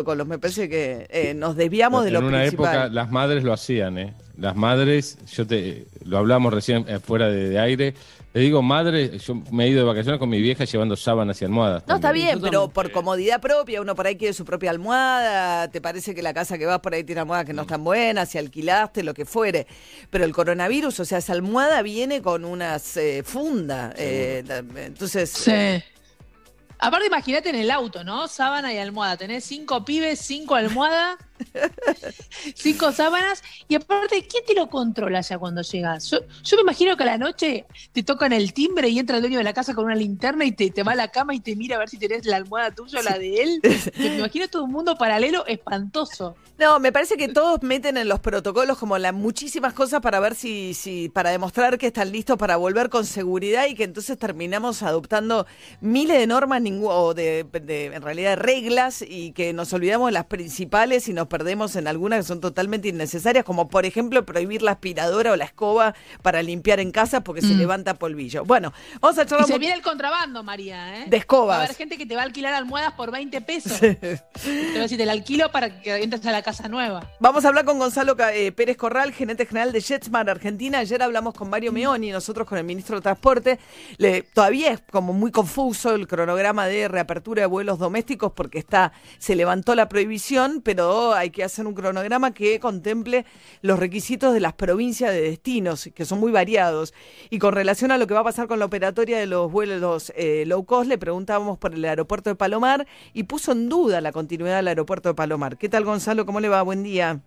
protocolos. Me parece que eh, nos desviamos de lo En una principal. época las madres lo hacían, ¿eh? Las madres, yo te lo hablamos recién eh, fuera de, de aire. Le digo madre, yo me he ido de vacaciones con mi vieja llevando sábanas y almohadas. No, está bien, pero por comodidad propia, uno por ahí quiere su propia almohada, te parece que la casa que vas por ahí tiene almohadas que no están buenas, si alquilaste, lo que fuere. Pero el coronavirus, o sea, esa almohada viene con unas eh, funda. eh, la- entonces, Sí. Aparte, imagínate en el auto, ¿no? Sábana y almohada. Tenés cinco pibes, cinco almohadas, cinco sábanas. Y aparte, ¿quién te lo controla ya cuando llegas? Yo, yo me imagino que a la noche te tocan el timbre y entra el dueño de la casa con una linterna y te, te va a la cama y te mira a ver si tenés la almohada tuya o la de él. Me imagino todo un mundo paralelo espantoso. No, me parece que todos meten en los protocolos como la, muchísimas cosas para ver si, si, para demostrar que están listos para volver con seguridad y que entonces terminamos adoptando miles de normas o de, de, en realidad reglas y que nos olvidamos de las principales y nos perdemos en algunas que son totalmente innecesarias, como por ejemplo prohibir la aspiradora o la escoba para limpiar en casa porque se Mm. levanta polvillo. Bueno, vamos a Y charlar se un viene el contrabando, María, ¿eh? de Va a escobas. haber gente que te va a alquilar almohadas por 20 pesos. Te va a decir, te la alquilo para que entres a la casa nueva. Vamos a hablar con Gonzalo eh, Pérez Corral, gerente general de JetSmart Argentina. Ayer hablamos con Mario Meoni, nosotros con el ministro de Transporte. Le- todavía es como muy confuso el cronograma de reapertura de vuelos domésticos porque está se levantó la prohibición, pero hay que hacer un cronograma que contemple los requisitos de las provincias de destinos, que son muy variados. Y con relación a lo que va a pasar con la operatoria de los vuelos eh, low cost, le preguntábamos por el aeropuerto de Palomar y puso en duda la continuidad del aeropuerto de Palomar. ¿Qué tal, Gonzalo? ¿Cómo le va? Buen día.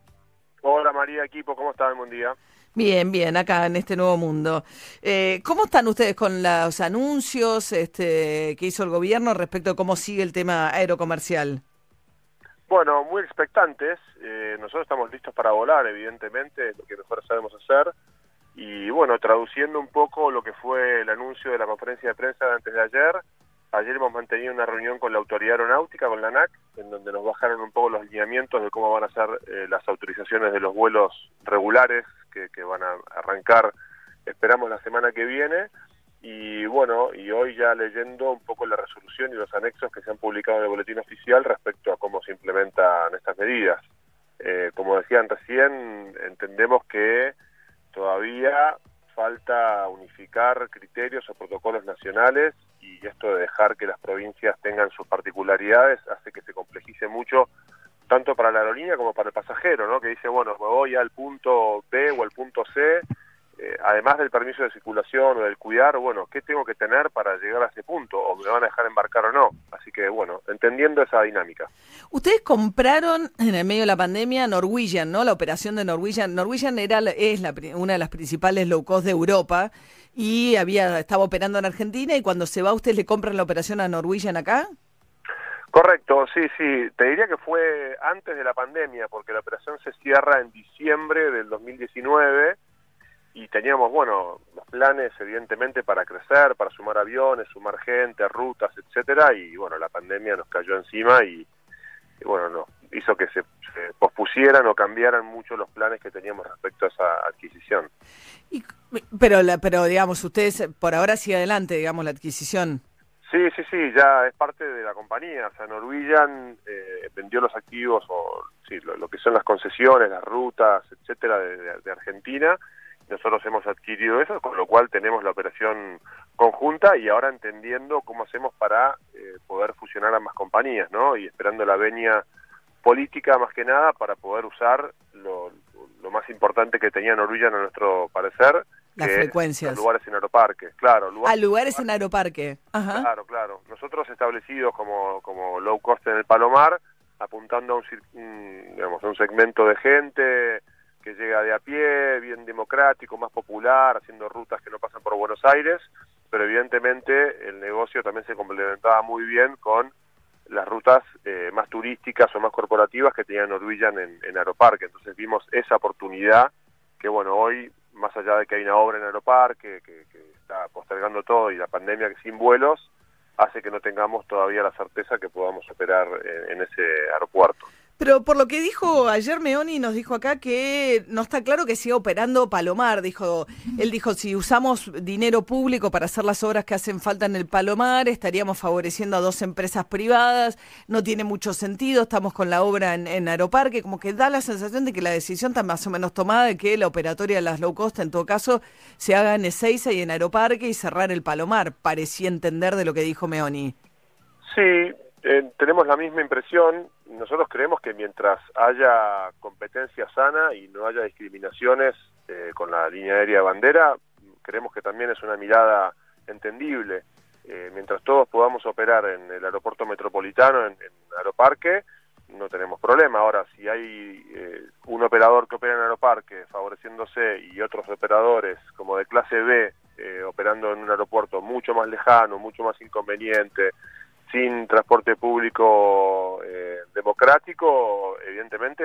Hola María, equipo, ¿cómo están? Buen día. Bien, bien, acá en este nuevo mundo. Eh, ¿Cómo están ustedes con los anuncios este, que hizo el gobierno respecto a cómo sigue el tema aerocomercial? Bueno, muy expectantes. eh, nosotros estamos listos para volar, evidentemente, es lo que mejor sabemos hacer. Y bueno, traduciendo un poco lo que fue el anuncio de la conferencia de prensa de antes de ayer, ayer hemos mantenido una reunión con la Autoridad Aeronáutica, con la ANAC, en donde nos bajaron un poco los lineamientos de cómo van a ser eh, las autorizaciones de los vuelos regulares que, que van a arrancar, esperamos, la semana que viene. Y bueno, y hoy ya leyendo un poco la resolución y los anexos que se han publicado en el boletín oficial respecto a cómo se implementan estas medidas. Eh, como decían recién, entendemos que todavía falta unificar criterios o protocolos nacionales y esto de dejar que las provincias tengan sus particularidades hace que se complejice mucho tanto para la aerolínea como para el pasajero, ¿no? Que dice, bueno, me voy al punto B o al punto C, eh, además del permiso de circulación o del cuidar, bueno, ¿qué tengo que tener para llegar a ese punto? ¿O me van a dejar embarcar o no? Así que, bueno, entendiendo esa dinámica. Ustedes compraron en el medio de la pandemia Norwegian, ¿no? La operación de Norwegian. Norwegian era es la una de las principales low cost de Europa y había estaba operando en Argentina y cuando se va ustedes le compran la operación a Norwegian acá. Correcto, sí, sí. Te diría que fue antes de la pandemia, porque la operación se cierra en diciembre del 2019 y teníamos, bueno, los planes evidentemente para crecer, para sumar aviones, sumar gente, rutas, etcétera, y bueno, la pandemia nos cayó encima y, y bueno, no, hizo que se, se pospusieran o cambiaran mucho los planes que teníamos respecto a esa adquisición. Y- pero la, pero digamos ustedes por ahora sigue adelante, digamos la adquisición. Sí, sí, sí, ya es parte de la compañía. O sea, Norwegian eh, vendió los activos o sí, lo, lo que son las concesiones, las rutas, etcétera, de, de- de Argentina. Nosotros hemos adquirido eso, con lo cual tenemos la operación conjunta y ahora entendiendo cómo hacemos para eh, poder fusionar ambas compañías, ¿no? Y esperando la venia política más que nada para poder usar lo, lo más importante que tenía Norwegian a nuestro parecer, Las que es frecuencias. los lugares en aeroparques. Claro, lugares A lugares en aeroparque. Ajá. Claro, claro. Nosotros establecidos como, como low cost en el Palomar, apuntando a un, digamos, a un segmento de gente que llega de a pie, bien democrático, más popular, haciendo rutas que no pasan por Buenos Aires, pero evidentemente el negocio también se complementaba muy bien con las rutas eh, más turísticas o más corporativas que tenía Norwegian en, en Aeroparque. Entonces vimos esa oportunidad que, bueno, hoy, más allá de que hay una obra en Aeroparque que, está postergando todo y la pandemia sin vuelos, hace que no tengamos todavía la certeza que podamos operar en, en ese aeropuerto. Pero por lo que dijo ayer Meoni, nos dijo acá que no está claro que siga operando Palomar. Dijo, él dijo, si usamos dinero público para hacer las obras que hacen falta en el Palomar, estaríamos favoreciendo a dos empresas privadas. No tiene mucho sentido. Estamos con la obra en, Aeroparque. Como que da la sensación de que la decisión está más o menos tomada de que la operatoria de las low cost, en todo caso, se haga en Ezeiza y en Aeroparque y cerrar el Palomar. Parecía entender de lo que dijo Meoni. Sí, eh, tenemos la misma impresión. Nosotros creemos que mientras haya competencia sana y no haya discriminaciones eh, con la línea aérea de bandera, creemos que también es una mirada entendible. Eh, mientras todos podamos operar en el aeropuerto metropolitano, en, en Aeroparque, no tenemos problema. Ahora, si hay eh, un operador que opera en Aeroparque favoreciéndose y otros operadores como de clase B eh, operando en un aeropuerto mucho más lejano, mucho más inconveniente, sin transporte público eh, democrático, evidentemente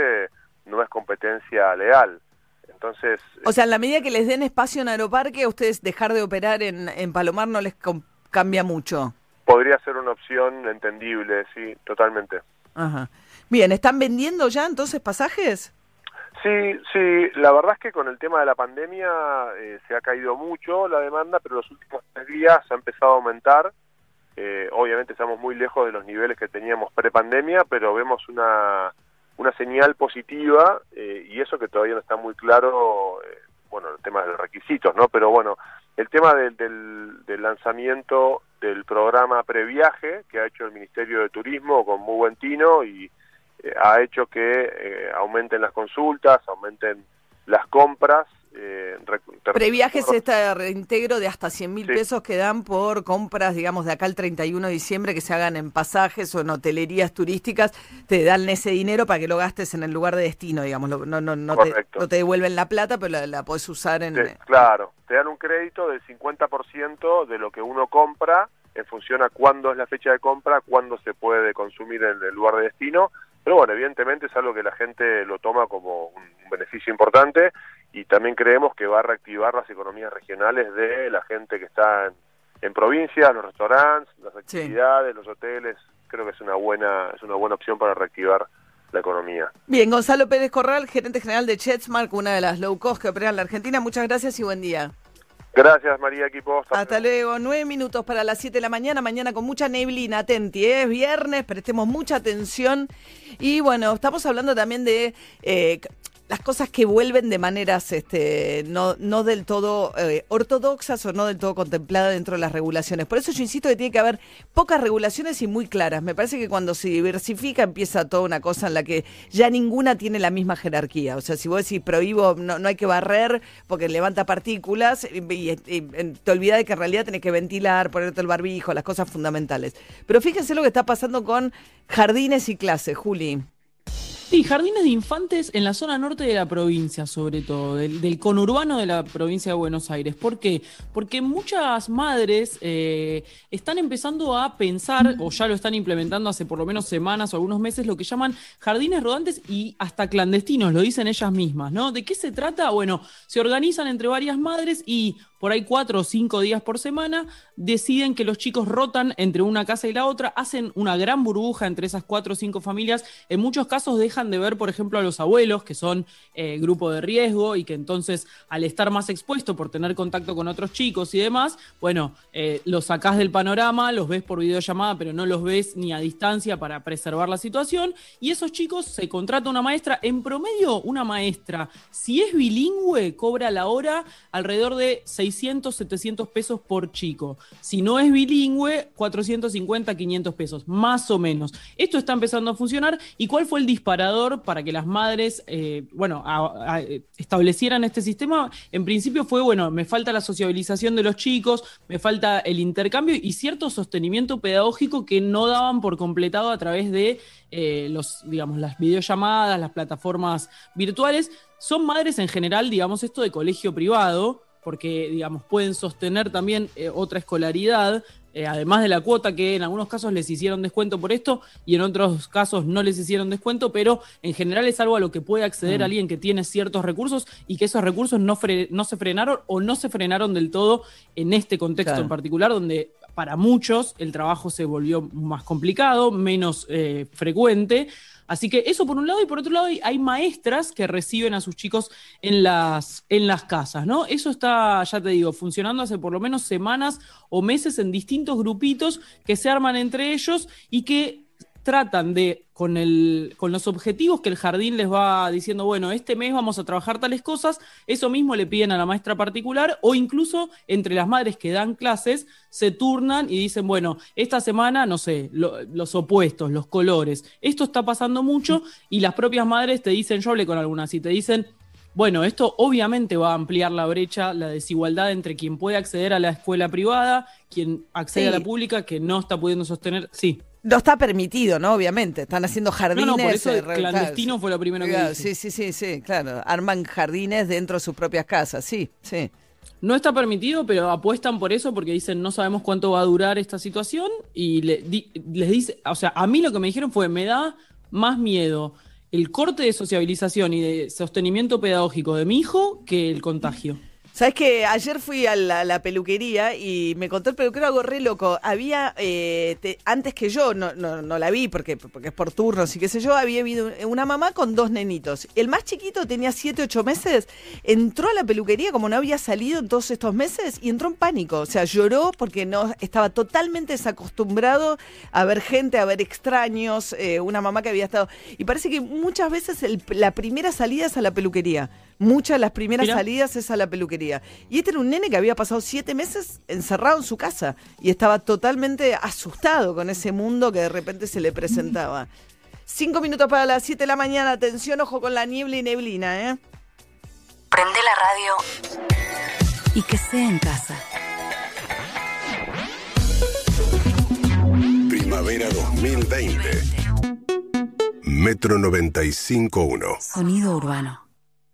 no es competencia leal. Entonces, O sea, en la medida que les den espacio en Aeroparque, a ustedes dejar de operar en, en Palomar no les cambia mucho. podría ser una opción entendible, sí, totalmente. Ajá. Bien, ¿están vendiendo ya entonces pasajes? Sí, sí, la verdad es que con el tema de la pandemia eh, se ha caído mucho la demanda, pero los últimos tres días ha empezado a aumentar. Eh, obviamente estamos muy lejos de los niveles que teníamos pre-pandemia, pero vemos una, una señal positiva eh, y eso que todavía no está muy claro, eh, bueno, el tema de los requisitos, ¿no? Pero bueno, el tema del, del, del lanzamiento del programa previaje que ha hecho el Ministerio de Turismo con muy buen tino y eh, ha hecho que aumenten las consultas, aumenten las compras. Eh, rec- te- Previaje es este reintegro de hasta 100 mil Sí. pesos que dan por compras, digamos, de acá al 31 de diciembre que se hagan en pasajes o en hotelerías turísticas. Te dan ese dinero para que lo gastes en el lugar de destino, digamos. No, no, no, te, no te devuelven la plata, pero la, la podés usar en... te- claro, te dan un crédito del 50% de lo que uno compra en función a cuándo es la fecha de compra, cuándo se puede consumir en el lugar de destino. Pero bueno, evidentemente es algo que la gente lo toma como un beneficio importante y también creemos que va a reactivar las economías regionales de la gente que está en, en provincias, los restaurantes, las Sí. actividades, los hoteles. Creo que es una buena es una buena opción para reactivar la economía. Bien, Gonzalo Pérez Corral, gerente general de Chetsmark, una de las low cost que operan en la Argentina. Muchas gracias y buen día. Gracias María Equipo. Hasta luego, nueve minutos para las siete de la mañana, mañana con mucha neblina, atenti, ¿eh? es viernes, prestemos mucha atención. Y bueno, estamos hablando también de eh, las cosas que vuelven de maneras este, no, no del todo eh, ortodoxas o no del todo contempladas dentro de las regulaciones. Por eso yo insisto que tiene que haber pocas regulaciones y muy claras. Me parece que cuando se diversifica empieza toda una cosa en la que ya ninguna tiene la misma jerarquía. O sea, si vos decís prohíbo, no, no hay que barrer porque levanta partículas y, te olvidás de que en realidad tenés que ventilar, ponerte el barbijo, las cosas fundamentales. Pero fíjense lo que está pasando con jardines y clases, Juli. Sí, jardines de infantes en la zona norte de la provincia, sobre todo, del, conurbano de la provincia de Buenos Aires. ¿Por qué? Porque muchas madres eh, están empezando a pensar, o ya lo están implementando hace por lo menos semanas o algunos meses, lo que llaman jardines rodantes y hasta clandestinos, lo dicen ellas mismas, ¿no? ¿De qué se trata? Bueno, se organizan entre varias madres y por ahí cuatro o cinco días por semana, deciden que los chicos rotan entre una casa y la otra, hacen una gran burbuja entre esas cuatro o cinco familias. En muchos casos dejan de ver, por ejemplo, a los abuelos, que son eh, grupo de riesgo y que entonces, al estar más expuesto por tener contacto con otros chicos y demás, bueno, eh, los sacás del panorama, los ves por videollamada, pero no los ves ni a distancia para preservar la situación. Y esos chicos se contrata una maestra, en promedio, una maestra, si es bilingüe, cobra la hora alrededor de 600, 700 pesos por chico. Si no es bilingüe, 450, 500 pesos, más o menos. Esto está empezando a funcionar. ¿Y cuál fue el disparador para que las madres, eh, bueno, establecieran este sistema? En principio fue, bueno, me falta la sociabilización de los chicos, me falta el intercambio y cierto sostenimiento pedagógico que no daban por completado a través de eh, los, digamos, las videollamadas, las plataformas virtuales. Son madres en general, digamos, esto de colegio privado, porque, digamos, pueden sostener también eh, otra escolaridad, eh, además de la cuota que en algunos casos les hicieron descuento por esto y en otros casos no les hicieron descuento, pero en general es algo a lo que puede acceder Mm. alguien que tiene ciertos recursos y que esos recursos no, no se frenaron o no se frenaron del todo en este contexto Claro. en particular, donde para muchos el trabajo se volvió más complicado, menos eh, frecuente. Así que eso por un lado, y por otro lado hay, maestras que reciben a sus chicos en las, en las casas, ¿no? Eso está, ya te digo, funcionando hace por lo menos semanas o meses en distintos grupitos que se arman entre ellos y que tratan de, con, el, con los objetivos que el jardín les va diciendo, bueno, este mes vamos a trabajar tales cosas, eso mismo le piden a la maestra particular o incluso entre las madres que dan clases se turnan y dicen, bueno, esta semana, no sé, lo- los opuestos, los colores, esto está pasando mucho y las propias madres te dicen, yo hablé con algunas y te dicen, bueno, esto obviamente va a ampliar la brecha, la desigualdad entre quien puede acceder a la escuela privada, quien accede a la pública, que no está pudiendo sostener. Sí. No está permitido, ¿no? Obviamente. Están haciendo jardines. No, no, por eso el re- clandestino claro, fue lo primero que dije. Sí, sí, sí, sí, claro. Arman jardines dentro de sus propias casas, sí, sí. No está permitido, pero apuestan por eso porque dicen no sabemos cuánto va a durar esta situación y le- di- les dice, o sea, a mí lo que me dijeron fue me da más miedo el corte de sociabilización y de sostenimiento pedagógico de mi hijo que el contagio. Sabes que ayer fui a la, peluquería y me contó el peluquero algo re loco. Había, eh, te- antes que yo, no, no, no la vi porque, porque es por turnos y qué sé yo, había habido una mamá con dos nenitos. El más chiquito tenía 7, 8 meses, entró a la peluquería como no había salido en todos estos meses y entró en pánico. O sea, lloró porque no estaba totalmente desacostumbrado a ver gente, a ver extraños, eh, una mamá que había estado... Y parece que muchas veces el- la primera salida es a la peluquería. Muchas de las primeras salidas es a la peluquería. Y este era un nene que había pasado siete meses encerrado en su casa y estaba totalmente asustado con ese mundo que de repente se le presentaba. Cinco minutos para las siete de la mañana. Atención, ojo con la niebla y neblina, ¿eh? Prende la radio y que sea en casa. Primavera 2020. Metro 95.1. Sonido urbano.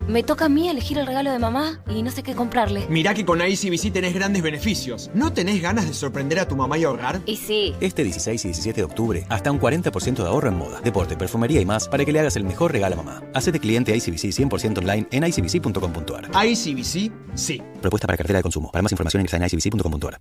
Me toca a mí elegir el regalo de mamá y no sé qué comprarle. Mirá que con ICBC tenés grandes beneficios. ¿No tenés ganas de sorprender a tu mamá y ahorrar? Y sí, Este 16 y 17 de octubre, hasta un 40% de ahorro en moda, deporte, perfumería y más para que le hagas el mejor regalo a mamá. Hacete cliente ICBC 100% online en icbc.com.ar. ICBC, sí. Propuesta para cartera de consumo. Para más información ingresa en icbc.com.ar.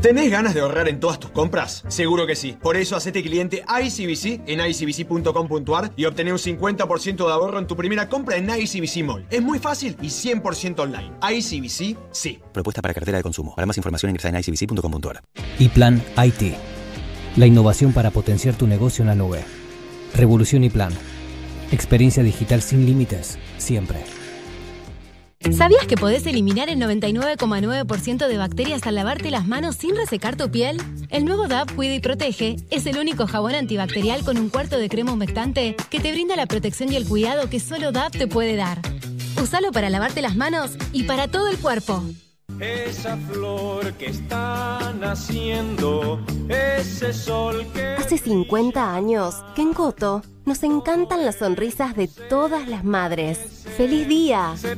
¿Tenés ganas de ahorrar en todas tus compras? Seguro que sí. Por eso hacete cliente ICBC en icbc.com.ar y obtener un 50% de ahorro en tu primera compra en ICBC Mall. Es muy fácil y 100% online. ICBC, sí. Propuesta para cartera de consumo. Para más información ingresa en icbc.com.ar. Y Plan IT. La innovación para potenciar tu negocio en la nube. Revolución y Plan. Experiencia digital sin límites, siempre. ¿Sabías que podés eliminar el 99,9% de bacterias al lavarte las manos sin resecar tu piel? El nuevo DAP Cuida y Protege es el único jabón antibacterial con un cuarto de crema humectante que te brinda la protección y el cuidado que solo DAP te puede dar. Usalo para lavarte las manos y para todo el cuerpo. Esa flor que está naciendo, ese sol que... Hace 50 años que en Coto nos encantan las sonrisas de todas las madres. ¡Feliz día! Se.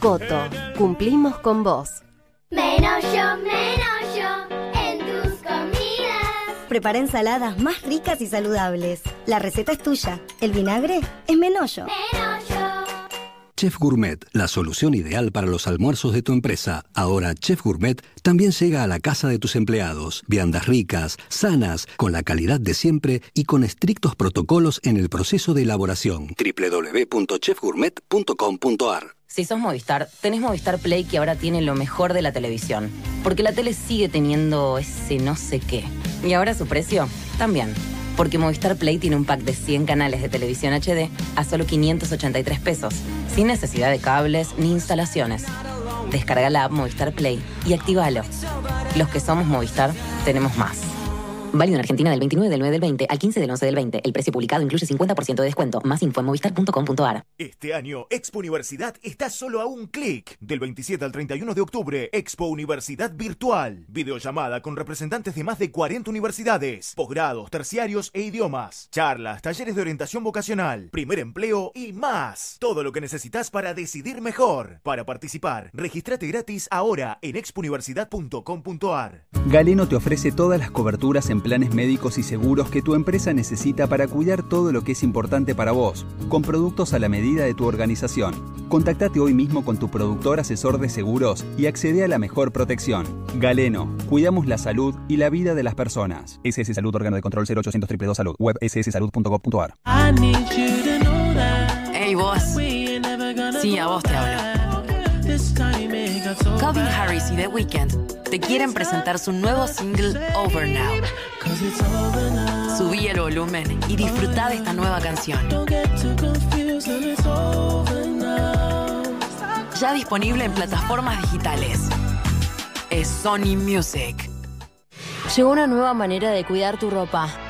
Coto, cumplimos con vos. Menos yo, menos yo en tus comidas. Prepara ensaladas más ricas y saludables. La receta es tuya. El vinagre es Menollo. Chef Gourmet, la solución ideal para los almuerzos de tu empresa. Ahora Chef Gourmet también llega a la casa de tus empleados. Viandas ricas, sanas, con la calidad de siempre y con estrictos protocolos en el proceso de elaboración. www.chefgourmet.com.ar Si sos Movistar, tenés Movistar Play que ahora tiene lo mejor de la televisión. Porque la tele sigue teniendo ese no sé qué. Y ahora su precio también. Porque Movistar Play tiene un pack de 100 canales de televisión HD a solo 583 pesos. Sin necesidad de cables ni instalaciones. Descarga la app Movistar Play y actívalo. Los que somos Movistar, tenemos más. Válido en Argentina del 29 del 9 del 20 al 15 del 11 del 20. El precio publicado incluye 50% de descuento. Más info en movistar.com.ar. Este año, Expo Universidad está solo a un clic. Del 27 al 31 de octubre, Expo Universidad Virtual. Videollamada con representantes de más de 40 universidades, posgrados, terciarios e idiomas. Charlas, talleres de orientación vocacional, primer empleo y más. Todo lo que necesitas para decidir mejor. Para participar, regístrate gratis ahora en expouniversidad.com.ar. Galeno te ofrece todas las coberturas en planes médicos y seguros que tu empresa necesita para cuidar todo lo que es importante para vos, con productos a la medida de tu organización. Contactate hoy mismo con tu productor asesor de seguros y accede a la mejor protección. Galeno, cuidamos la salud y la vida de las personas. SS Salud, órgano de control 0800 222 Salud, web sssalud.gov.ar. Hey vos. Sí, a vos te hablo. Calvin Harris y The Weeknd te quieren presentar su nuevo single Over Now. Subí el volumen y disfruta de esta nueva canción. Ya disponible en plataformas digitales. Es Sony Music. Llegó una nueva manera de cuidar tu ropa.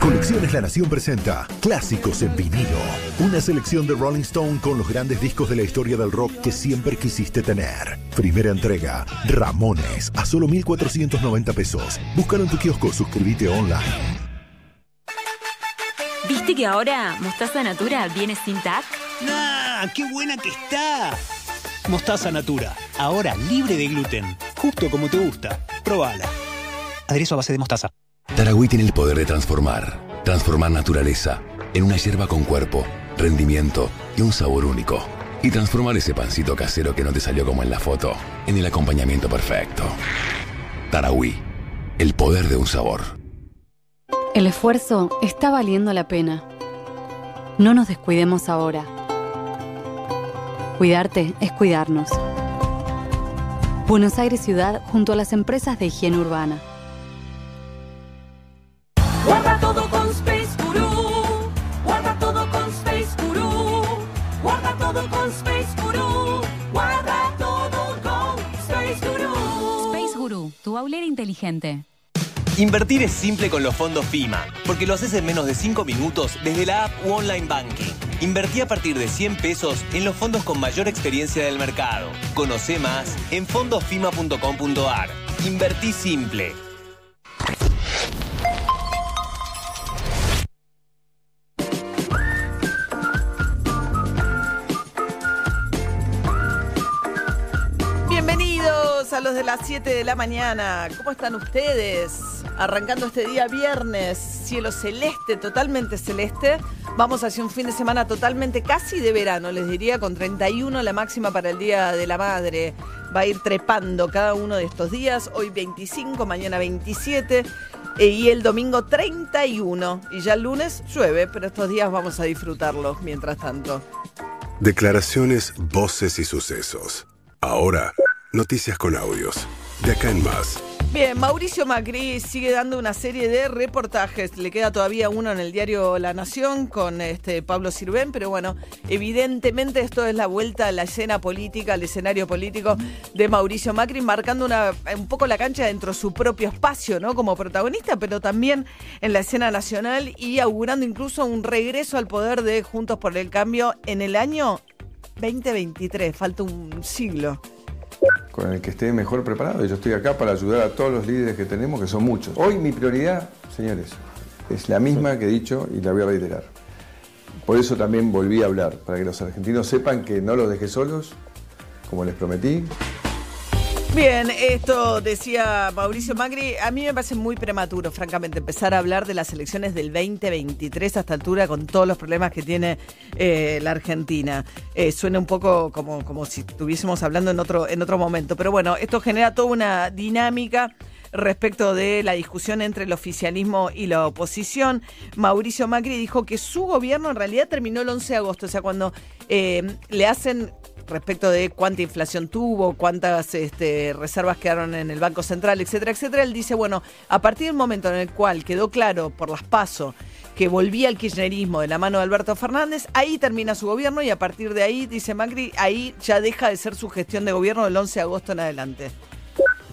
Colecciones La Nación presenta Clásicos en vinilo. Una selección de Rolling Stone con los grandes discos de la historia del rock que siempre quisiste tener. Primera entrega, Ramones, a solo 1,490 pesos. Búscalo en tu kiosco, suscríbete online. ¿Viste que ahora Mostaza Natura viene sin TAC? ¡Ah! ¡Qué buena que está! Mostaza Natura, ahora libre de gluten, justo como te gusta. Probala. Aderezo a base de mostaza. Taragüí tiene el poder de transformar. Transformar naturaleza en una hierba con cuerpo, rendimiento y un sabor único. Y transformar ese pancito casero que no te salió como en la foto en el acompañamiento perfecto. Taragüí, el poder de un sabor. El esfuerzo está valiendo la pena. No nos descuidemos ahora. Cuidarte es cuidarnos. Buenos Aires Ciudad junto a las empresas de higiene urbana. Todo con Space Guru. Guarda todo con Space Guru. Space Guru, tu aulera inteligente. Invertir es simple con los fondos FIMA, porque lo haces en menos de 5 minutos desde la app u online banking. Invertí a partir de 100 pesos en los fondos con mayor experiencia del mercado. Conoce más en fondosfima.com.ar. Invertí simple. Las 7 de la mañana. ¿Cómo están ustedes? Arrancando este día viernes, cielo celeste, totalmente celeste. Vamos hacia un fin de semana totalmente casi de verano, les diría, con 31 la máxima para el Día de la Madre. Va a ir trepando cada uno de estos días. Hoy 25, mañana 27 eh, y el domingo 31. Y ya el lunes llueve, pero estos días vamos a disfrutarlos mientras tanto. Declaraciones, voces y sucesos. Ahora, noticias con audios. De acá en más. Bien, Mauricio Macri sigue dando una serie de reportajes. Le queda todavía uno en el diario La Nación con este Pablo Sirven, pero bueno, evidentemente esto es la vuelta a la escena política, al escenario político de Mauricio Macri, marcando una, un poco la cancha dentro de su propio espacio, ¿no? Como protagonista, pero también en la escena nacional y augurando incluso un regreso al poder de Juntos por el Cambio en el año 2023. Falta un siglo con el que esté mejor preparado. Y yo estoy acá para ayudar a todos los líderes que tenemos, que son muchos. Hoy mi prioridad, señores, es la misma que he dicho y la voy a reiterar. Por eso también volví a hablar, para que los argentinos sepan que no los dejé solos, como les prometí. Bien, esto decía Mauricio Macri. A mí me parece muy prematuro, francamente, empezar a hablar de las elecciones del 2023 a esta altura con todos los problemas que tiene eh, la Argentina. Eh, suena un poco como, como si estuviésemos hablando en otro, en otro momento. Pero bueno, esto genera toda una dinámica respecto de la discusión entre el oficialismo y la oposición. Mauricio Macri dijo que su gobierno en realidad terminó el 11 de agosto, o sea, cuando eh, le hacen respecto de cuánta inflación tuvo, cuántas este, reservas quedaron en el Banco Central, etcétera, etcétera, él dice, bueno, a partir del momento en el cual quedó claro por las PASO que volvía al kirchnerismo de la mano de Alberto Fernández, ahí termina su gobierno y a partir de ahí, dice Macri, ahí ya deja de ser su gestión de gobierno del 11 de agosto en adelante.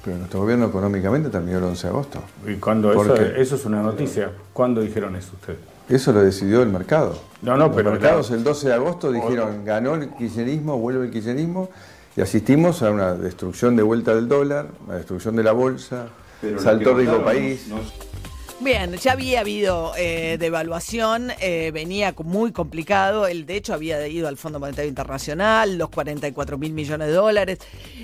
Pero nuestro gobierno económicamente terminó el 11 de agosto. ¿Y cuándo eso, Porque eso es una noticia? ¿Cuándo dijeron eso ustedes? Eso lo decidió el mercado. No, no, Los pero mercados el 12 de agosto dijeron, ganó el kirchnerismo, vuelve el kirchnerismo, y asistimos a una destrucción de vuelta del dólar, una destrucción de la bolsa, Pero saltó votaron país. Bien, ya había habido eh, devaluación, eh, venía muy complicado. Él, de hecho, había ido al Fondo Monetario Internacional, los 44 mil millones de dólares.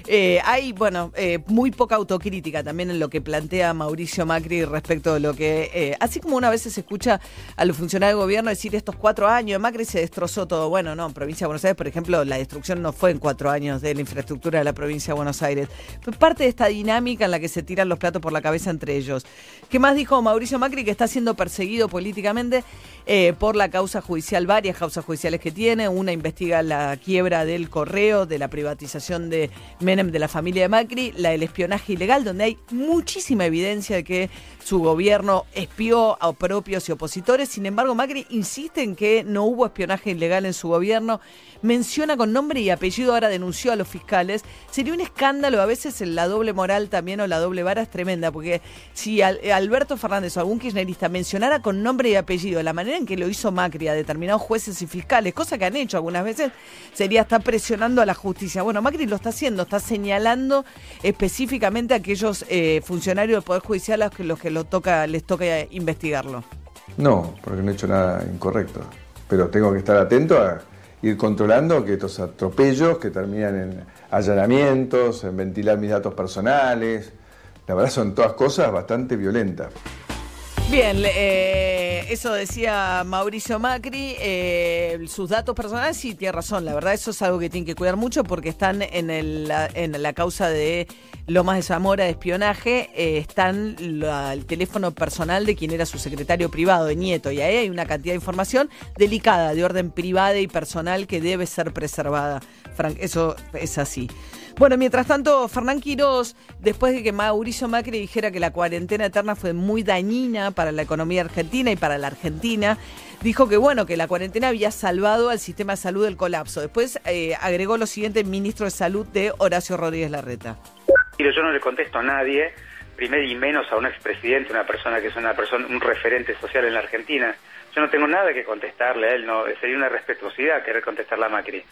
Eh, hay, bueno, muy poca autocrítica también en lo que plantea Mauricio Macri respecto de lo que. así como una vez se escucha a los funcionarios del gobierno decir estos cuatro años, Macri se destrozó todo. Bueno, no, en provincia de Buenos Aires, por ejemplo, la destrucción no fue en cuatro años de la infraestructura de la provincia de Buenos Aires. Fue parte de esta dinámica en la que se tiran los platos por la cabeza entre ellos. ¿Qué más dijo Mauricio Macri? Que está siendo perseguido políticamente eh, por la causa judicial, varias causas judiciales que tiene. Una investiga la quiebra del correo, de la privatización de Menem de la familia de Macri, la del espionaje ilegal, donde hay muchísima evidencia de que su gobierno espió a propios y opositores. Sin embargo, Macri insiste en que no hubo espionaje ilegal en su gobierno. Menciona con nombre y apellido, ahora denunció a los fiscales. Sería un escándalo, a veces la doble moral también o la doble vara es tremenda, porque si Al- Alberto Fernández o algún kirchnerista mencionara con nombre y apellido la manera en que lo hizo Macri a determinados jueces y fiscales, cosa que han hecho algunas veces, sería estar presionando a la justicia. Bueno, Macri lo está haciendo, está señalando específicamente a aquellos eh, funcionarios del Poder Judicial a los que lo toca, les toca investigarlo. No, porque no he hecho nada incorrecto. Pero tengo que estar atento a ir controlando que estos atropellos que terminan en allanamientos, en ventilar mis datos personales, la verdad son todas cosas bastante violentas. Bien, eh, eso decía Mauricio Macri, eh, sus datos personales, sí, tiene razón, la verdad eso es algo que tienen que cuidar mucho porque están en, el- en la causa de Lomas de Zamora de espionaje, eh, están la- el teléfono personal de quien era su secretario privado, de Nieto, y ahí hay una cantidad de información delicada, de orden privada y personal que debe ser preservada. Frank, eso es así. Bueno, mientras tanto, Fernán Quirós, después de que Mauricio Macri dijera que la cuarentena eterna fue muy dañina para la economía argentina y para la Argentina, dijo que bueno, que la cuarentena había salvado al sistema de salud del colapso. Después eh, agregó lo siguiente el ministro de Salud de Horacio Rodríguez Larreta. Mire, yo no le contesto a nadie, primero y menos a un expresidente, una persona que es una persona, un referente social en la Argentina. Yo no tengo nada que contestarle a él, no, sería una respetuosidad querer contestarle a Macri.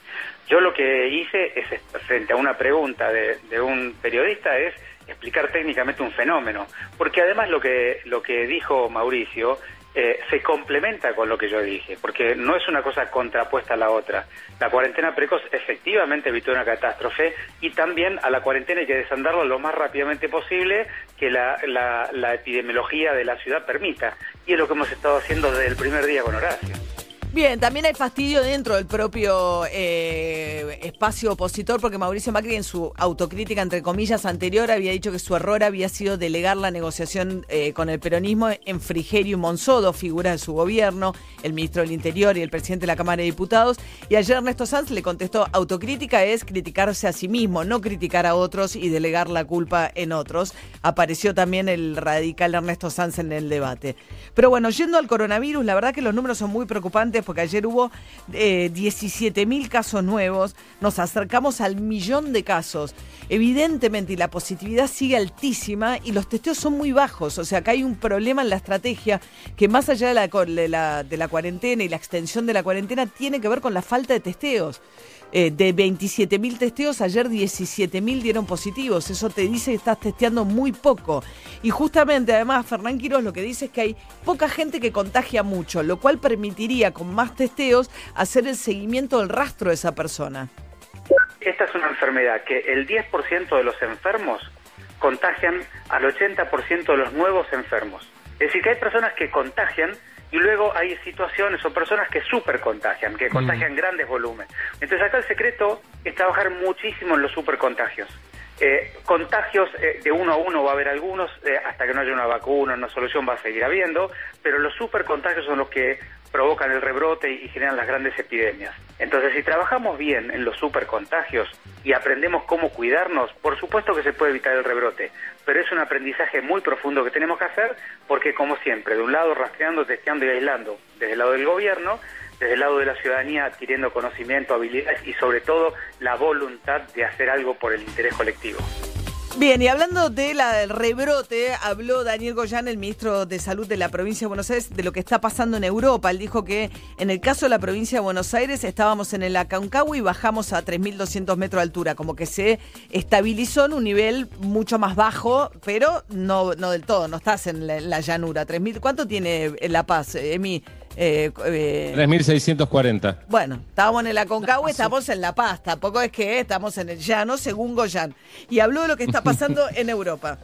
Yo lo que hice es, frente a una pregunta de, de un periodista, es explicar técnicamente un fenómeno. Porque además lo que, lo que dijo Mauricio eh, se complementa con lo que yo dije, porque no es una cosa contrapuesta a la otra. La cuarentena precoz efectivamente evitó una catástrofe y también a la cuarentena hay que desandarlo lo más rápidamente posible que la, la, la epidemiología de la ciudad permita. Y es lo que hemos estado haciendo desde el primer día con Horacio. Bien, también hay fastidio dentro del propio eh, espacio opositor, porque Mauricio Macri en su autocrítica, entre comillas, anterior había dicho que su error había sido delegar la negociación eh, con el peronismo en Frigerio y Monzó, figuras de su gobierno, el ministro del Interior y el presidente de la Cámara de Diputados. Y ayer Ernesto Sanz le contestó, autocrítica es criticarse a sí mismo, no criticar a otros y delegar la culpa en otros. Apareció también el radical Ernesto Sanz en el debate. Pero bueno, yendo al coronavirus, la verdad que los números son muy preocupantes porque ayer hubo eh, 17 mil casos nuevos, nos acercamos al millón de casos. Evidentemente, y la positividad sigue altísima y los testeos son muy bajos, o sea, acá hay un problema en la estrategia que más allá de la cuarentena y la extensión de la cuarentena tiene que ver con la falta de testeos. Eh, de 27 mil testeos, ayer 17 mil dieron positivos. Eso te dice que estás testeando muy poco. Y justamente, además, Fernán Quiroz lo que dice es que hay poca gente que contagia mucho, lo cual permitiría con más testeos hacer el seguimiento del rastro de esa persona. Esta es una enfermedad que el 10% de los enfermos contagian al 80% de los nuevos enfermos. Es decir, que hay personas que contagian y luego hay situaciones o personas que super contagian, que contagian grandes volúmenes. Entonces acá el secreto es trabajar muchísimo en los supercontagios. Eh, contagios eh, de uno a uno va a haber algunos, eh, hasta que no haya una vacuna, una solución va a seguir habiendo, pero los supercontagios son los que provocan el rebrote y generan las grandes epidemias. Entonces, si trabajamos bien en los supercontagios y aprendemos cómo cuidarnos, por supuesto que se puede evitar el rebrote, pero es un aprendizaje muy profundo que tenemos que hacer porque, como siempre, de un lado rastreando, testeando y aislando, desde el lado del gobierno, desde el lado de la ciudadanía adquiriendo conocimiento, habilidades y sobre todo la voluntad de hacer algo por el interés colectivo. Bien, y hablando del rebrote, habló Daniel Goyán, el ministro de Salud de la provincia de Buenos Aires, de lo que está pasando en Europa. Él dijo que en el caso de la provincia de Buenos Aires estábamos en el Aconcagua y bajamos a 3.200 metros de altura, como que se estabilizó en un nivel mucho más bajo, pero no, del todo, no estás en la, en la llanura. 3.000, ¿Cuánto tiene La Paz, Emi? Eh, 3.640. bueno, estábamos en el Aconcagua y estamos en La Paz. Tampoco es que estamos en el llano, según Goyán. Y habló de lo que está pasando en Europa.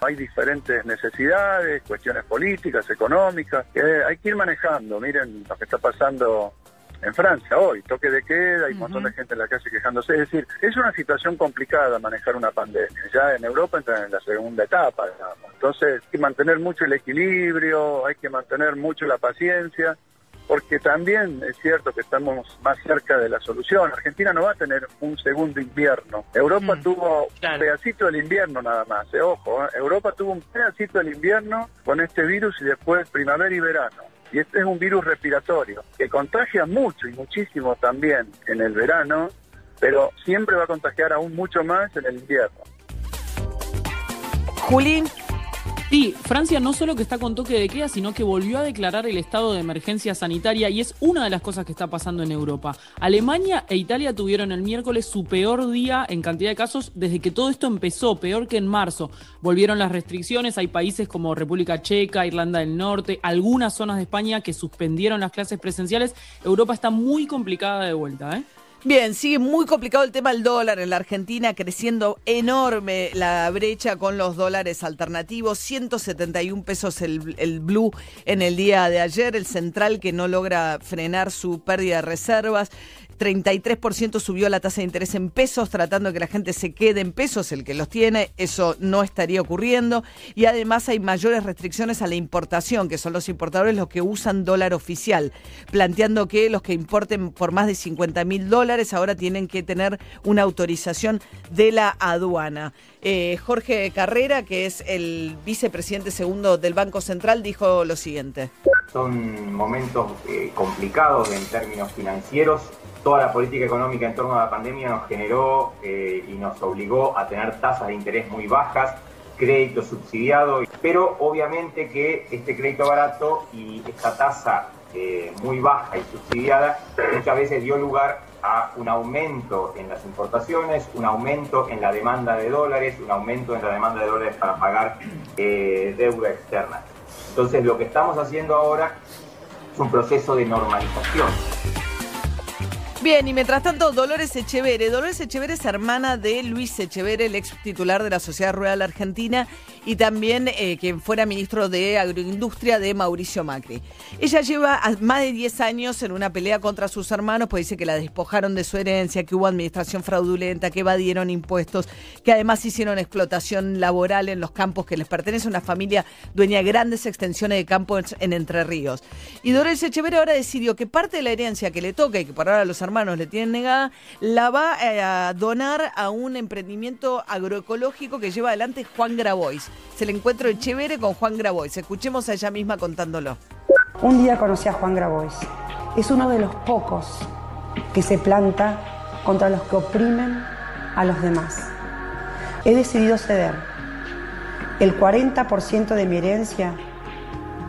Hay diferentes necesidades, cuestiones políticas, económicas, que hay que ir manejando. Miren lo que está pasando en Francia hoy, toque de queda, hay un montón de gente en la calle quejándose. Es decir, es una situación complicada manejar una pandemia. Ya en Europa entran en la segunda etapa, digamos. Entonces, hay que mantener mucho el equilibrio, hay que mantener mucho la paciencia, porque también es cierto que estamos más cerca de la solución. Argentina no va a tener un segundo invierno. Europa tuvo un pedacito del invierno nada más, eh, ojo, eh. Europa tuvo un pedacito del invierno con este virus y después primavera y verano. Y este es un virus respiratorio que contagia mucho y muchísimo también en el verano, pero siempre va a contagiar aún mucho más en el invierno. Juli. Sí, Francia no solo que está con toque de queda, sino que volvió a declarar el estado de emergencia sanitaria y es una de las cosas que está pasando en Europa. Alemania e Italia tuvieron el miércoles su peor día en cantidad de casos desde que todo esto empezó, peor que en marzo. Volvieron las restricciones, hay países como República Checa, Irlanda del Norte, algunas zonas de España que suspendieron las clases presenciales. Europa está muy complicada de vuelta, ¿eh? Bien, sigue muy complicado el tema del dólar en la Argentina, creciendo enorme la brecha con los dólares alternativos, 171 pesos el, el blue en el día de ayer, el central que no logra frenar su pérdida de reservas. 33% subió la tasa de interés en pesos, tratando de que la gente se quede en pesos, el que los tiene, eso no estaría ocurriendo. Y además hay mayores restricciones a la importación, que son los importadores los que usan dólar oficial, planteando que los que importen por más de 50 mil dólares ahora tienen que tener una autorización de la aduana. Eh, Jorge Carrera, que es el vicepresidente segundo del Banco Central, dijo lo siguiente. Son momentos eh, complicados en términos financieros. Toda la política económica en torno a la pandemia nos generó eh, y nos obligó a tener tasas de interés muy bajas, crédito subsidiado, pero obviamente que este crédito barato y esta tasa eh, muy baja y subsidiada muchas veces dio lugar a un aumento en las importaciones, un aumento en la demanda de dólares, un aumento en la demanda de dólares para pagar eh, deuda externa. Entonces lo que estamos haciendo ahora es un proceso de normalización. Bien, y mientras tanto, Dolores Echeverre. Dolores Echeverre es hermana de Luis Echeverre, el ex titular de la Sociedad Rural Argentina y también eh, quien fuera ministro de Agroindustria de Mauricio Macri. Ella lleva más de 10 años en una pelea contra sus hermanos, pues dice que la despojaron de su herencia, que hubo administración fraudulenta, que evadieron impuestos, que además hicieron explotación laboral en los campos que les pertenece una familia dueña de grandes extensiones de campos en Entre Ríos. Y Dolores Echeverre ahora decidió que parte de la herencia que le toca y que por ahora los hermanos le tienen negada, la va eh, a donar a un emprendimiento agroecológico que lleva adelante Juan Grabois. Es el encuentro de Echeverre con Juan Grabois. Escuchemos a ella misma contándolo. Un día conocí a Juan Grabois. Es uno de los pocos que se planta contra los que oprimen a los demás. He decidido ceder el 40% de mi herencia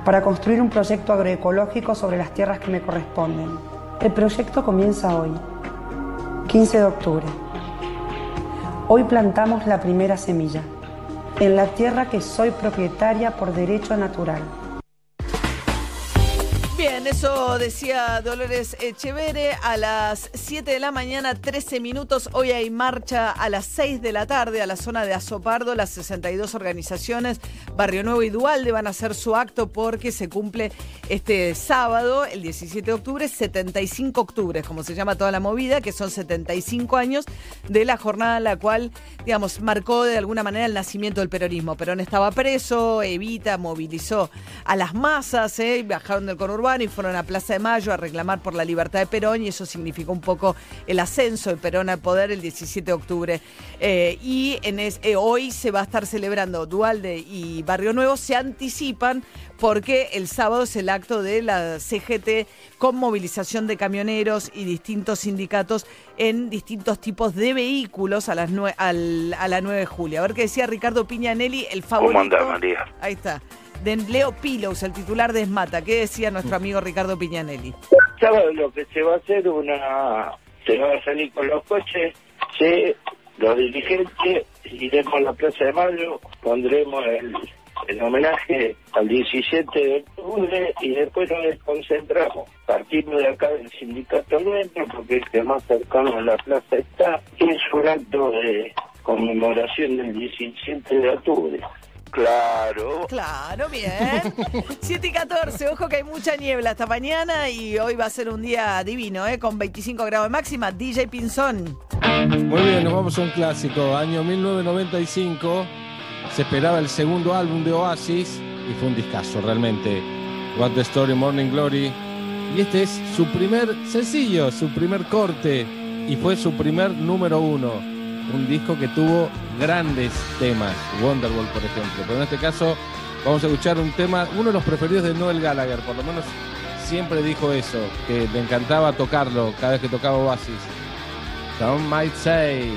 para construir un proyecto agroecológico sobre las tierras que me corresponden. El proyecto comienza hoy, 15 de octubre. Hoy plantamos la primera semilla en la tierra que soy propietaria por derecho natural. Bien, eso decía Dolores Echeverre a las 7 de la mañana, 13 minutos. Hoy hay marcha a las 6 de la tarde a la zona de Azopardo. Las 62 organizaciones Barrio Nuevo y Dualde van a hacer su acto porque se cumple este sábado, el 17 de octubre, 75 octubre, como se llama toda la movida, que son 75 años de la jornada la cual, digamos, marcó de alguna manera el nacimiento del peronismo. Perón estaba preso, Evita movilizó a las masas, ¿eh? bajaron del conurbano y fueron a Plaza de Mayo a reclamar por la libertad de Perón y eso significó un poco el ascenso de Perón al poder el 17 de octubre. Eh, y en es- eh, hoy se va a estar celebrando Dualde y Barrio Nuevo, se anticipan porque el sábado es el acto de la CGT con movilización de camioneros y distintos sindicatos en distintos tipos de vehículos a las al- a la 9 de julio. A ver qué decía Ricardo Piñanelli, el favorito. ¿Cómo andás, María? Ahí está. De Leo Pilos, el titular de Esmata. ¿Qué decía nuestro amigo Ricardo Piñanelli? ¿Sabes lo que se va a hacer? Una se va a salir con los coches, los dirigentes, iremos a la Plaza de Mayo, pondremos el, homenaje al 17 de octubre y después nos desconcentramos. Partimos de acá del sindicato nuestro, porque es el más cercano a la plaza está, es un acto de conmemoración del 17 de octubre. Claro. Claro, bien. 7 y 14, ojo que hay mucha niebla esta mañana y hoy va a ser un día divino, ¿eh? Con 25 grados de máxima. DJ Pinzón. Muy bien, nos vamos a un clásico. Año 1995. Se esperaba el segundo álbum de Oasis y fue un discazo realmente. What the Story, Morning Glory. Y este es su primer sencillo, su primer corte y fue su primer número uno. Un disco que tuvo grandes temas, Wonderwall por ejemplo. Pero en este caso vamos a escuchar un tema, uno de los preferidos de Noel Gallagher, por lo menos siempre dijo eso, que le encantaba tocarlo cada vez que tocaba Oasis. Some might say.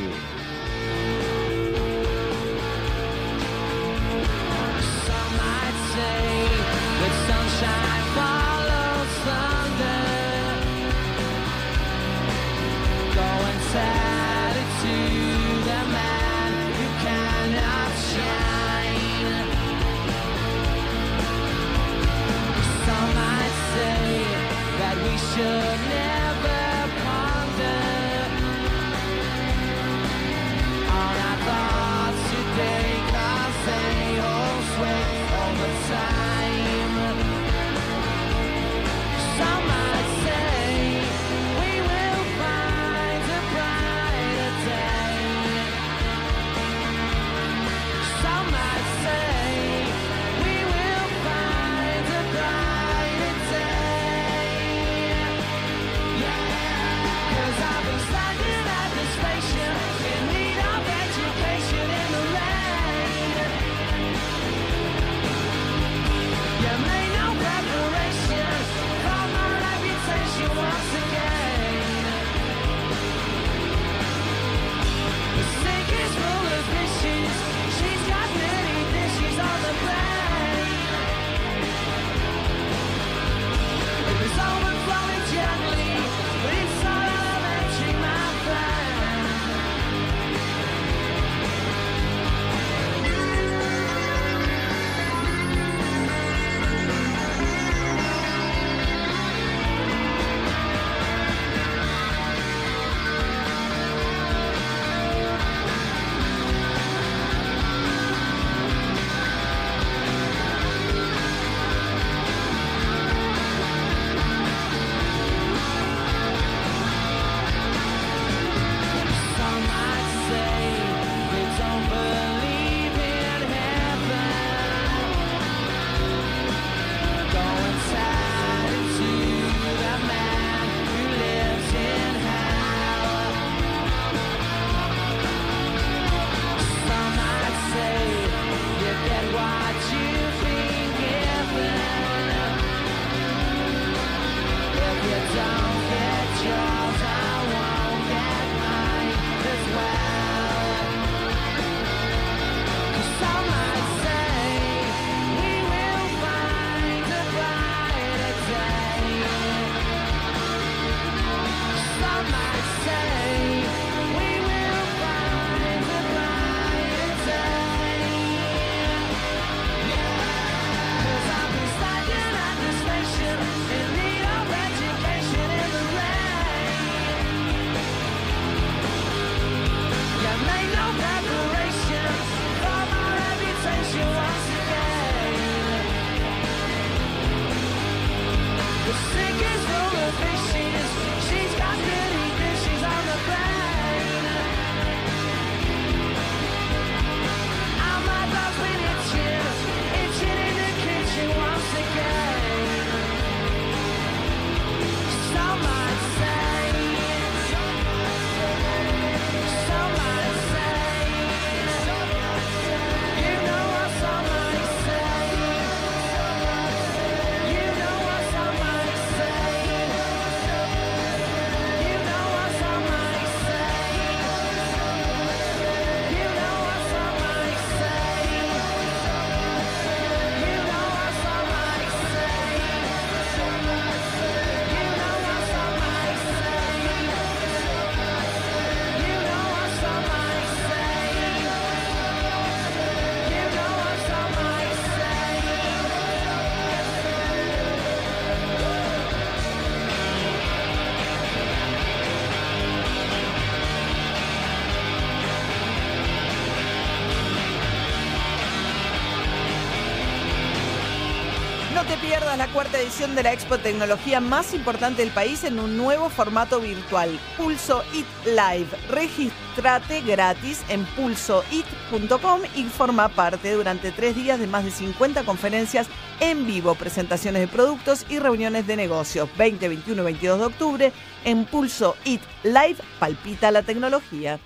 Pierdas la cuarta edición de la Expo Tecnología más importante del país en un nuevo formato virtual, Pulso It Live. Regístrate gratis en pulsoit.com y forma parte durante tres días de más de 50 conferencias en vivo, presentaciones de productos y reuniones de negocios. 20, 21 y 22 de octubre en Pulso It Live, palpita la tecnología.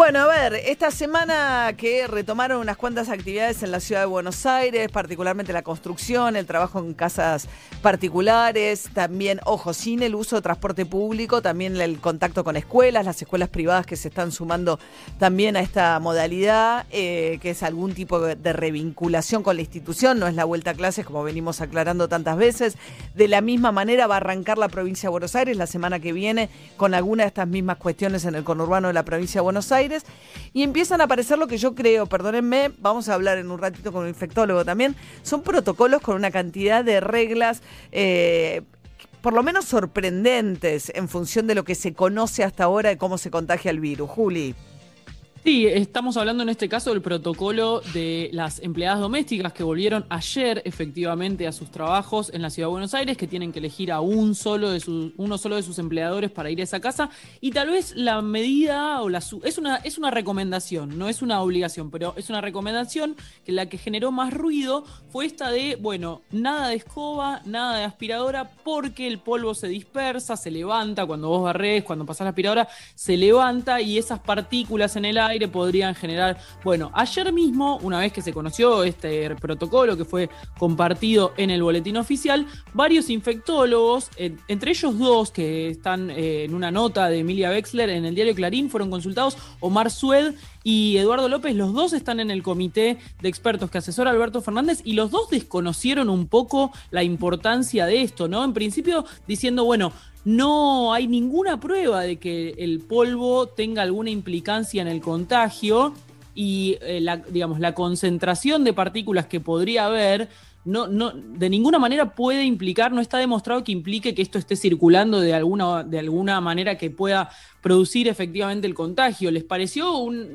Bueno, a ver, esta semana que retomaron unas cuantas actividades en la ciudad de Buenos Aires, particularmente la construcción, el trabajo en casas particulares, también, ojo, sin el uso de transporte público, también el contacto con escuelas, las escuelas privadas que se están sumando también a esta modalidad, eh, que es algún tipo de revinculación con la institución, no es la vuelta a clases como venimos aclarando tantas veces. De la misma manera va a arrancar la provincia de Buenos Aires la semana que viene con alguna de estas mismas cuestiones en el conurbano de la provincia de Buenos Aires y empiezan a aparecer lo que yo creo, perdónenme, vamos a hablar en un ratito con un infectólogo también, son protocolos con una cantidad de reglas. eh, por lo menos sorprendentes en función de lo que se conoce hasta ahora de cómo se contagia el virus. Juli. Sí, estamos hablando en este caso del protocolo de las empleadas domésticas que volvieron ayer efectivamente a sus trabajos en la ciudad de Buenos Aires, que tienen que elegir a un solo de sus, uno solo de sus empleadores para ir a esa casa. Y tal vez la medida o la es una, es una recomendación, no es una obligación, pero es una recomendación que la que generó más ruido fue esta de, bueno, nada de escoba, nada de aspiradora, porque el polvo se dispersa, se levanta cuando vos barrés, cuando pasás la aspiradora, se levanta y esas partículas en el aire podrían generar. Bueno, ayer mismo, una vez que se conoció este protocolo que fue compartido en el boletín oficial, varios infectólogos, en- entre ellos dos que están eh, en una nota de Emilia Wexler en el diario Clarín, fueron consultados Omar Sued y Eduardo López. Los dos están en el comité de expertos que asesora Alberto Fernández y los dos desconocieron un poco la importancia de esto, ¿no? En principio diciendo, bueno, no hay ninguna prueba de que el polvo tenga alguna implicancia en el contagio y eh, la, digamos, la concentración de partículas que podría haber no, no, de ninguna manera puede implicar, no está demostrado que implique que esto esté circulando de alguna, de alguna manera que pueda producir efectivamente el contagio. ¿Les pareció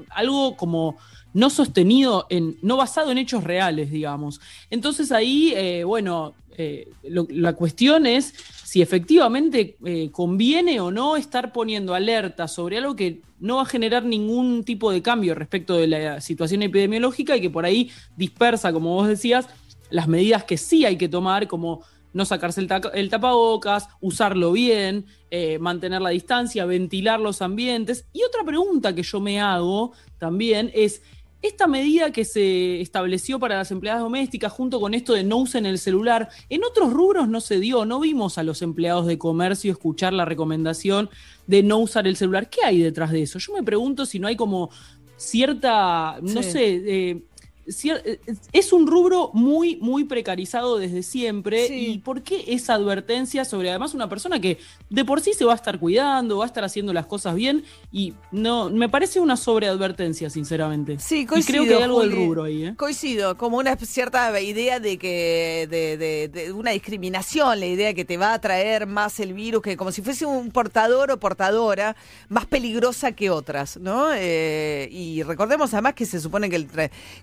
algo como no sostenido, en, no basado en hechos reales, digamos? Entonces ahí, eh, bueno, eh, la cuestión es si efectivamente eh, conviene o no estar poniendo alerta sobre algo que no va a generar ningún tipo de cambio respecto de la situación epidemiológica y que por ahí dispersa, como vos decías, las medidas que sí hay que tomar, como no sacarse el tapabocas, usarlo bien, eh, mantener la distancia, ventilar los ambientes. Y otra pregunta que yo me hago también es, esta medida que se estableció para las empleadas domésticas, junto con esto de no usen el celular, en otros rubros no se dio, no vimos a los empleados de comercio escuchar la recomendación de no usar el celular. ¿Qué hay detrás de eso? Yo me pregunto si no hay como cierta, no Sí. sé, eh, eh, es un rubro muy, muy precarizado desde siempre. ¿Y por qué esa advertencia sobre además una persona que de por sí se va a estar cuidando, va a estar haciendo las cosas bien? Y no, me parece una sobreadvertencia, sinceramente. Sí, y coincido. creo que hay algo del rubro ahí, ¿eh? Coincido, como una cierta idea de que de, de- de una discriminación, la idea que te va a traer más el virus, que como si fuese un portador o portadora más peligrosa que otras, ¿no? Eh, y recordemos además que se supone que, el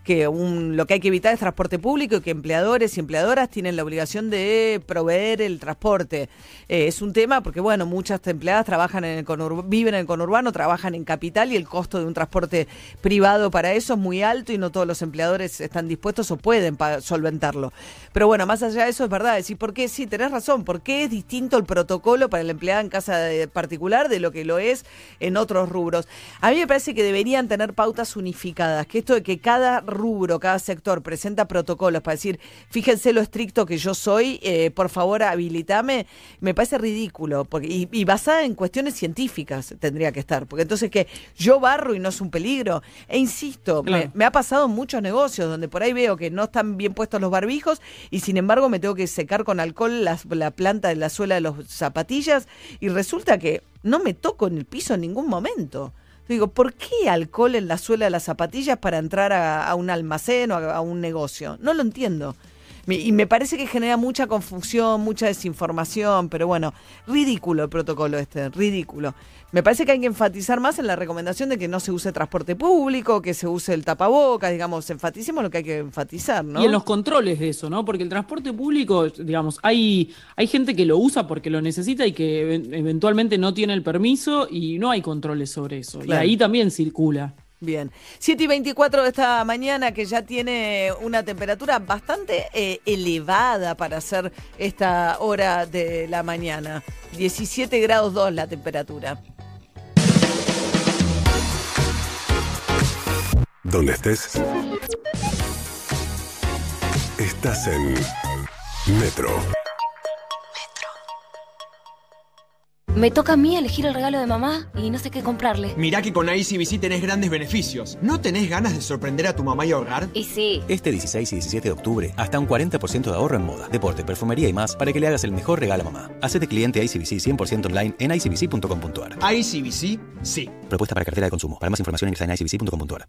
que lo que hay que evitar es transporte público y que empleadores y empleadoras tienen la obligación de proveer el transporte. Eh, es un tema porque, bueno, muchas empleadas trabajan en el conur- viven en el conurbano, trabajan en capital y el costo de un transporte privado para eso es muy alto y no todos los empleadores están dispuestos o pueden solventarlo. Pero bueno, más allá de eso es verdad, decir, ¿por qué? Sí, tenés razón, ¿por qué es distinto el protocolo para el empleado en casa particular de lo que lo es en otros rubros? A mí me parece que deberían tener pautas unificadas, que esto de que cada rubro, cada sector presenta protocolos para decir, fíjense lo estricto que yo soy, eh, por favor habilitame, me parece ridículo, porque, y, y basada en cuestiones científicas tendría que estar, porque entonces que yo barro y no es un peligro. E insisto, me, Claro. me ha pasado en muchos negocios donde por ahí veo que no están bien puestos los barbijos y sin embargo me tengo que secar con alcohol las- la planta de la suela de las zapatillas y resulta que no me toco en el piso en ningún momento. Digo, ¿por qué alcohol en la suela de las zapatillas para entrar a, un almacén o a un negocio? No lo entiendo. Y me parece que genera mucha confusión, mucha desinformación, pero bueno, ridículo el protocolo este, ridículo. Me parece que hay que enfatizar más en la recomendación de que no se use transporte público, que se use el tapabocas, digamos, enfaticemos lo que hay que enfatizar, ¿no? Y en los controles de eso, ¿no? Porque el transporte público, digamos, hay, hay gente que lo usa porque lo necesita y que even- eventualmente no tiene el permiso y no hay controles sobre eso. Y ahí también circula. Bien. 7 y 24 de esta mañana que ya tiene una temperatura bastante eh, elevada para hacer esta hora de la mañana. 17 grados 2 la temperatura. Donde estés. Estás en Metro. Me toca a mí elegir el regalo de mamá y no sé qué comprarle. Mirá que con ICBC tenés grandes beneficios. ¿No tenés ganas de sorprender a tu mamá y ahorrar? Y sí. Este 16 y 17 de octubre, hasta un 40% de ahorro en moda, deporte, perfumería y más para que le hagas el mejor regalo a mamá. Hacete cliente ICBC 100% online en icbc.com.ar. ICBC, sí. Propuesta para cartera de consumo. Para más información ingresa en icbc.com.ar.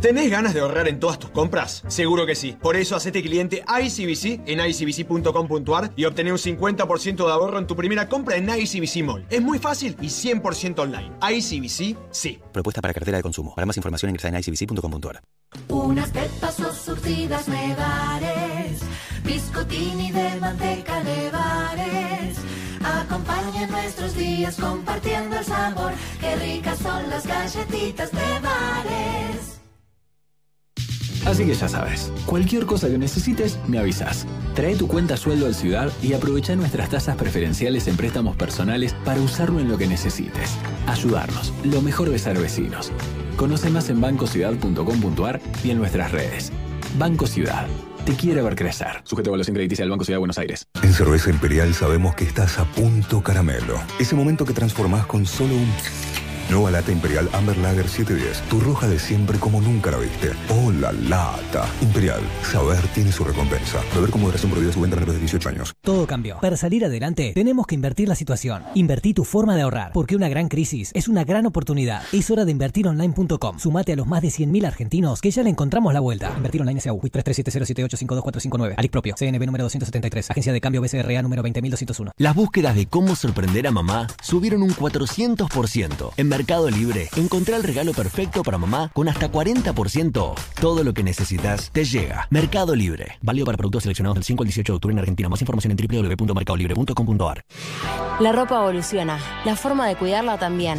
¿Tenés ganas de ahorrar en todas tus compras? Seguro que sí. Por eso hacete cliente ICBC en icbc.com.ar y obtener un 50% de ahorro en tu primera compra en ICBC Mall. Es muy fácil y 100% online. ICBC, sí. Propuesta para cartera de consumo. Para más información ingresa en icbc.com.ar. Unas pepas o surtidas me bares, biscotini de manteca de bares. Acompaña nuestros días compartiendo el sabor. Qué ricas son las galletitas de bares. Así que ya sabes, cualquier cosa que necesites, me avisas. Trae tu cuenta sueldo al Ciudad y aprovecha nuestras tasas preferenciales en préstamos personales para usarlo en lo que necesites. Ayudarnos, lo mejor de ser vecinos. Conoce más en bancociudad.com.ar y en nuestras redes. Banco Ciudad, te quiere ver crecer. Sujeto a evaluación crediticia del Banco Ciudad de Buenos Aires. En Cerveza Imperial sabemos que estás a punto caramelo. Ese momento que transformás con solo un... Nueva lata Imperial Amber Lager 710. Tu roja de siempre como nunca la viste. ¡Oh, la lata! Imperial. Saber tiene su recompensa. Beber con moderación prohibida su venta menores de 18 años. Todo cambió. Para salir adelante, tenemos que invertir la situación. Invertí tu forma de ahorrar, porque una gran crisis es una gran oportunidad. Es hora de invertironline.com. Sumate a los más de 100.000 argentinos que ya le encontramos la vuelta. Invertir online SAU. 337078525459. Alic propio. CNB número 273. Agencia de cambio BCRA número 20201. Las búsquedas de cómo sorprender a mamá subieron un 400%. En Mercado Libre, encontrá el regalo perfecto para mamá con hasta 40% off. Todo lo que necesitas te llega. Mercado Libre. Válido para productos seleccionados del 5 al 18 de octubre en Argentina. Más información en www.mercadolibre.com.ar. La ropa evoluciona, la forma de cuidarla también.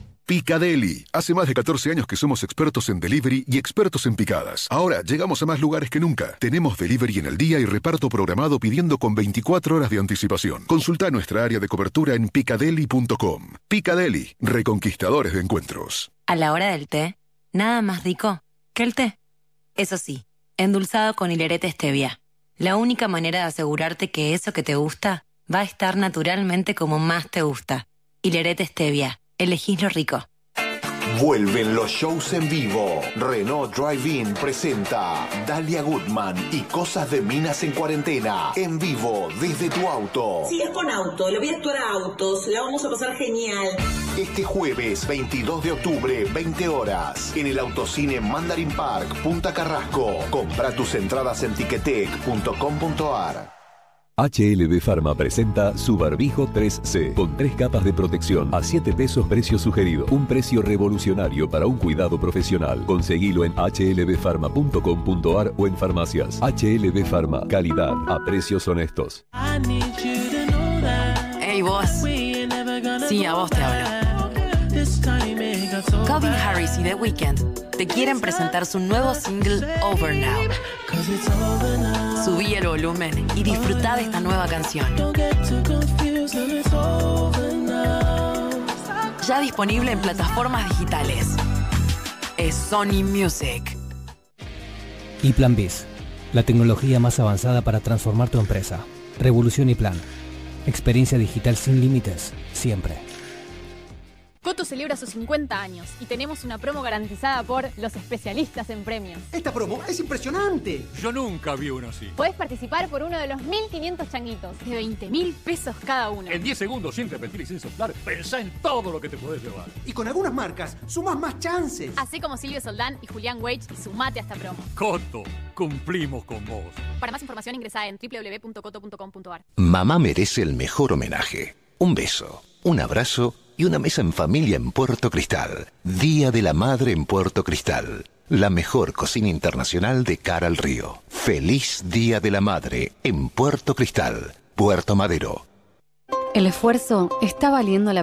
Picadeli. Hace más de 14 años que somos expertos en delivery y expertos en picadas. Ahora llegamos a más lugares que nunca. Tenemos delivery en el día y reparto programado pidiendo con 24 horas de anticipación. Consulta nuestra área de cobertura en picadeli.com. Picadeli, reconquistadores de encuentros. A la hora del té, nada más rico que el té. Eso sí, endulzado con hilerete stevia. La única manera de asegurarte que eso que te gusta va a estar naturalmente como más te gusta. Hilerete stevia. Elegís lo rico. Vuelven los shows en vivo. Renault Drive-In presenta Dalia Goodman y Cosas de Minas en Cuarentena. En vivo, desde tu auto. Sí, es con auto, le voy a actuar a autos, la vamos a pasar genial. Este jueves 22 de octubre, 20 horas, en el Autocine Mandarin Park, Punta Carrasco. Compra tus entradas en tiquetec.com.ar. HLB Pharma presenta su barbijo 3C con tres capas de protección a 7 pesos precio sugerido. Un precio revolucionario para un cuidado profesional. Conseguilo en hlbpharma.com.ar o en farmacias. HLB Pharma, calidad a precios honestos. Hey vos. Sí, a vos te hablo. Calvin Harris y The Weeknd te quieren presentar su nuevo single Over Now. Subí el volumen y disfruta de esta nueva canción. Ya disponible en plataformas digitales. Es Sony Music. Y Plan Biz, la tecnología más avanzada para transformar tu empresa. Revolución y Plan. Experiencia digital sin límites, siempre. Coto celebra sus 50 años y tenemos una promo garantizada por los especialistas en premios. Esta promo es impresionante. Yo nunca vi uno así. Podés participar por uno de los 1.500 changuitos de 20 mil pesos cada uno. En 10 segundos, sin repetir y sin soplar, pensá en todo lo que te podés llevar. Y con algunas marcas sumas más chances. Así como Silvio Soldán y Julián Wage sumate a esta promo. Coto, cumplimos con vos. Para más información ingresa en www.coto.com.ar. Mamá merece el mejor homenaje. Un beso, un abrazo y una mesa en familia en Puerto Cristal. Día de la Madre en Puerto Cristal. La mejor cocina internacional de cara al río. Feliz Día de la Madre en Puerto Cristal, Puerto Madero. El esfuerzo está valiendo la.